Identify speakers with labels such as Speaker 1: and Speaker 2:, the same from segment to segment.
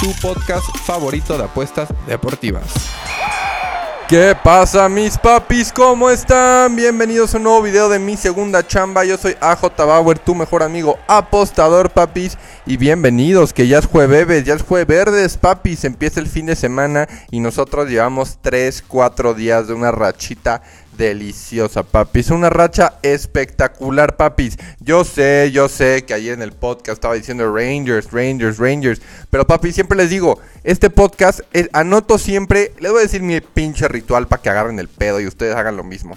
Speaker 1: tu podcast favorito de apuestas deportivas. ¿Qué pasa mis papis? ¿Cómo están? Bienvenidos a un nuevo video de Mi Segunda Chamba. Yo soy AJ Bauer, tu mejor amigo apostador, papis. Y bienvenidos, que ya es jueves, ya es jueves papis. Empieza el fin de semana y nosotros llevamos 3, 4 días de una rachita deliciosa, papis. Una racha espectacular, papis. Yo sé, yo sé que ayer en el podcast estaba diciendo Rangers, Rangers, Rangers. Pero, papis, siempre les digo, este podcast, anoto siempre, les voy a decir mi pinche ritual para que agarren el pedo y ustedes hagan lo mismo.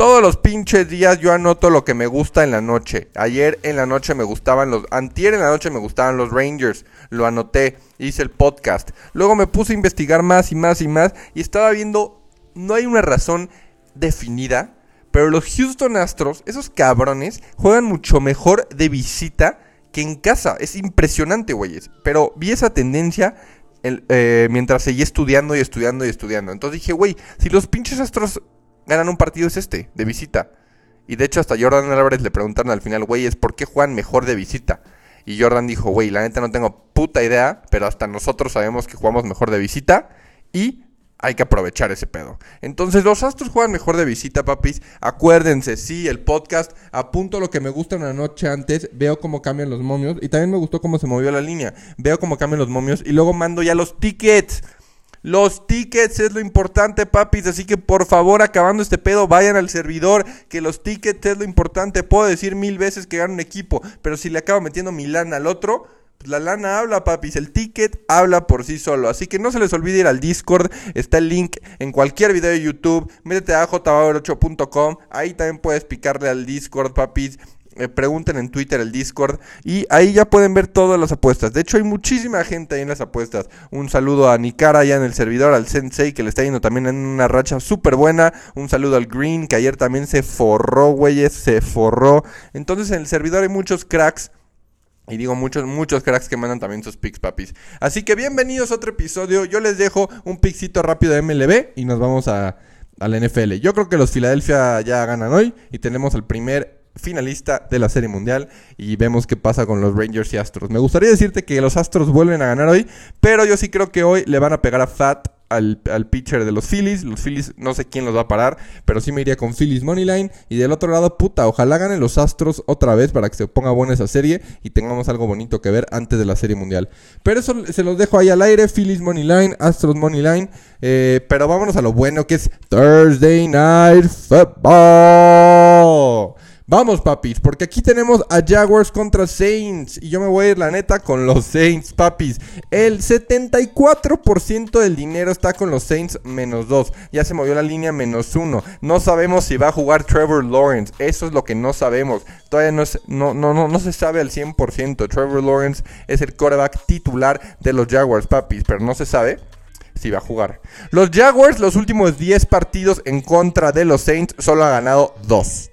Speaker 1: Todos los pinches días yo anoto lo que me gusta en la noche. Ayer en la noche me gustaban los... Antier en la noche me gustaban los Rangers. Lo anoté, hice el podcast. Luego me puse a investigar más y más y más. Y estaba viendo... No hay una razón definida, pero los Houston Astros, esos cabrones, juegan mucho mejor de visita que en casa. Es impresionante, güeyes. Pero vi esa tendencia eh, mientras seguí estudiando y estudiando y estudiando. Entonces dije, güey, si los pinches Astros ganan un partido es este, de visita. Y de hecho hasta Jordan Álvarez le preguntaron al final, güey, es por qué juegan mejor de visita. Y Jordan dijo, güey, la neta no tengo puta idea, pero hasta nosotros sabemos que jugamos mejor de visita. Y hay que aprovechar ese pedo. Entonces, los Astros juegan mejor de visita, papis. Acuérdense, sí, el podcast. Apunto lo que me gusta una noche antes. Veo cómo cambian los momios. Y también me gustó cómo se movió la línea. Veo cómo cambian los momios. Y luego mando ya los tickets. Los tickets es lo importante, papis. Así que por favor, acabando este pedo, vayan al servidor. Que los tickets es lo importante. Puedo decir mil veces que gano un equipo. Pero si le acabo metiendo mi lana al otro la lana habla, papis. El ticket habla por sí solo. Así que no se les olvide ir al Discord. Está el link en cualquier video de YouTube. Métete a jbauer8.com. Ahí también puedes picarle al Discord, papis. Eh, pregunten en Twitter el Discord y ahí ya pueden ver todas las apuestas. De hecho, hay muchísima gente ahí en las apuestas. Un saludo a Nikara ya en el servidor, al Sensei que le está yendo también en una racha súper buena. Un saludo al Green que ayer también se forró, güeyes, se forró. Entonces en el servidor hay muchos cracks y digo, muchos, muchos cracks que mandan también sus picks, papis. Así que bienvenidos a otro episodio. Yo les dejo un pickcito rápido de MLB y nos vamos a, a NFL. Yo creo que los Philadelphia ya ganan hoy y tenemos el primer finalista de la Serie Mundial y vemos qué pasa con los Rangers y Astros. Me gustaría decirte que los Astros vuelven a ganar hoy, pero yo sí creo que hoy le van a pegar a Fat al, pitcher de los Phillies. Los Phillies no sé quién los va a parar, pero sí me iría con Phillies Moneyline. Y del otro lado, puta, ojalá ganen los Astros otra vez para que se ponga buena esa serie y tengamos algo bonito que ver antes de la Serie Mundial. Pero eso se los dejo ahí al aire, Phillies Moneyline, Astros Moneyline. Eh, pero vámonos a lo bueno que es Thursday Night Football. Vamos, papis, porque aquí tenemos a Jaguars contra Saints. Y yo me voy a ir, la neta, con los Saints, papis. El 74% del dinero está con los Saints menos 2. Ya se movió la línea menos 1. No sabemos si va a jugar Trevor Lawrence. Eso es lo que no sabemos. Todavía no, no, no, no, no se sabe al 100%. Trevor Lawrence es el quarterback titular de los Jaguars, papis. Pero no se sabe si va a jugar. Los Jaguars, los últimos 10 partidos en contra de los Saints, solo ha ganado 2.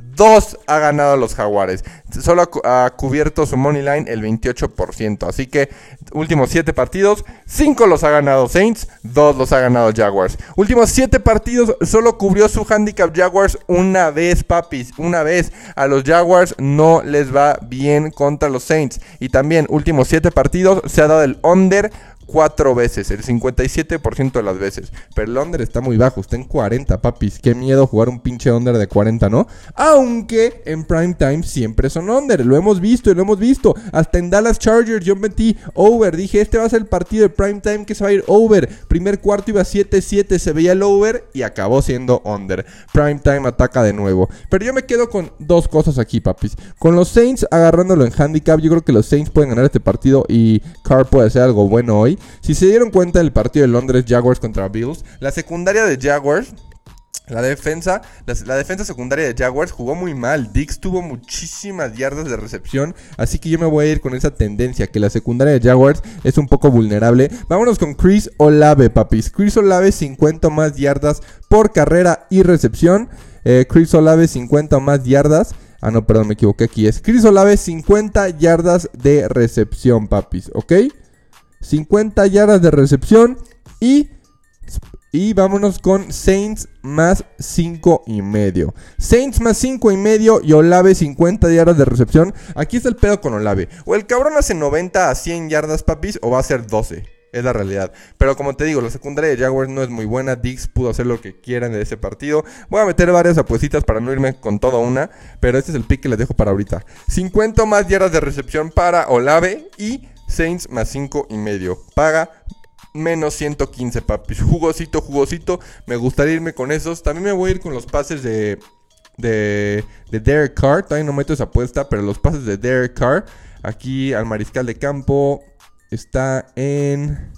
Speaker 1: Dos ha ganado los Jaguares. Solo ha, cubierto su money line el 28%. Así que últimos 7 partidos, 5 los ha ganado Saints, 2 los ha ganado Jaguars. Últimos 7 partidos, solo cubrió su handicap Jaguars una vez, papis. Una vez. A los Jaguars no les va bien contra los Saints. Y también últimos 7 partidos se ha dado el under cuatro veces, el 57% de las veces. Pero el under está muy bajo, está en 40, papis. Qué miedo jugar un pinche under de 40, ¿no? Aunque en prime time siempre son under, lo hemos visto y lo hemos visto. Hasta en Dallas Chargers yo metí over, dije, este va a ser el partido de prime time que se va a ir over. Primer cuarto iba 7-7, se veía el over y acabó siendo under. Prime time ataca de nuevo. Pero yo me quedo con dos cosas aquí, papis. Con los Saints agarrándolo en handicap, yo creo que los Saints pueden ganar este partido y Carr puede hacer algo bueno hoy. Si se dieron cuenta del partido de Londres Jaguars contra Bills, la secundaria de Jaguars La defensa, la, defensa secundaria de Jaguars jugó muy mal. Dix tuvo muchísimas yardas de recepción. Así que yo me voy a ir con esa tendencia, que la secundaria de Jaguars es un poco vulnerable. Vámonos con Chris Olave, papis. Chris Olave, 50 más yardas por carrera y recepción. Eh, Chris Olave, 50 más yardas. Ah, no, perdón, me equivoqué aquí. Es Chris Olave, 50 yardas de recepción, papis. ¿Ok? 50 yardas de recepción y y vámonos con Saints más 5 y medio. Saints más 5 y medio y Olave 50 yardas de recepción. Aquí está el pedo con Olave. O el cabrón hace 90 a 100 yardas, papis, o va a ser 12. Es la realidad. Pero como te digo, la secundaria de Jaguars no es muy buena. Dix pudo hacer lo que quieran de ese partido. Voy a meter varias apuestas para no irme con toda una. Pero este es el pick que les dejo para ahorita. 50 más yardas de recepción para Olave y Saints más 5 y medio. Paga menos 115, papis. Jugosito, jugosito. Me gustaría irme con esos. También me voy a ir con los pases de, de, de Derek Carr. Todavía no meto esa apuesta, pero los pases de Derek Carr. Aquí al mariscal de campo está en...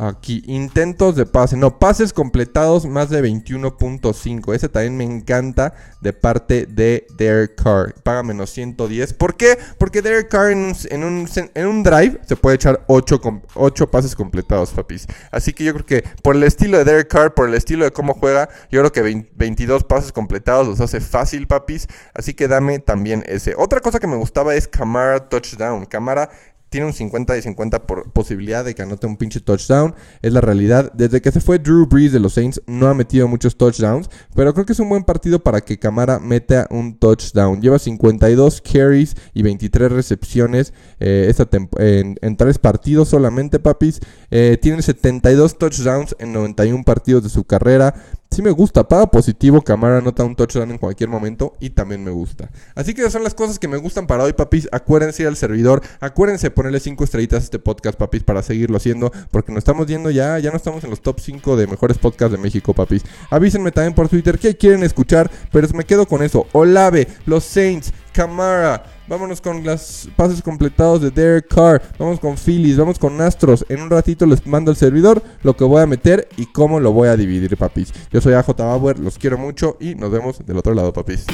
Speaker 1: Aquí, intentos de pase. No, pases completados más de 21.5. Ese también me encanta de parte de Derek Carr. Paga menos 110. ¿Por qué? Porque Derek Carr en un, drive se puede echar 8, 8, pases completados, papis. Así que yo creo que por el estilo de Derek Carr, por el estilo de cómo juega, yo creo que 22 pases completados los hace fácil, papis. Así que dame también ese. Otra cosa que me gustaba es Camara Touchdown. Camara tiene un 50 y 50 por posibilidad de que anote un pinche touchdown. Es la realidad. Desde que se fue Drew Brees de los Saints, no ha metido muchos touchdowns. Pero creo que es un buen partido para que Camara meta un touchdown. Lleva 52 carries y 23 recepciones eh, en, tres partidos solamente, papis. Eh, tiene 72 touchdowns en 91 partidos de su carrera. Sí me gusta, paga positivo, Camara anota un touchdown en cualquier momento y también me gusta. Así que esas son las cosas que me gustan para hoy, papis. Acuérdense al servidor, acuérdense ponerle 5 estrellitas a este podcast, papis, para seguirlo haciendo, porque nos estamos yendo ya, ya no estamos en los top 5 de mejores podcasts de México, papis. Avísenme también por Twitter qué quieren escuchar, pero me quedo con eso. Olave, los Saints, Camara. Vámonos con los pases completados de Derek Carr. Vamos con Phillies, vamos con Astros. En un ratito les mando el servidor, lo que voy a meter y cómo lo voy a dividir, papis. Yo soy AJ Bauer, los quiero mucho y nos vemos del otro lado, papis.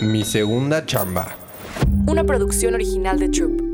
Speaker 2: Mi segunda chamba.
Speaker 3: Una producción original de Troop.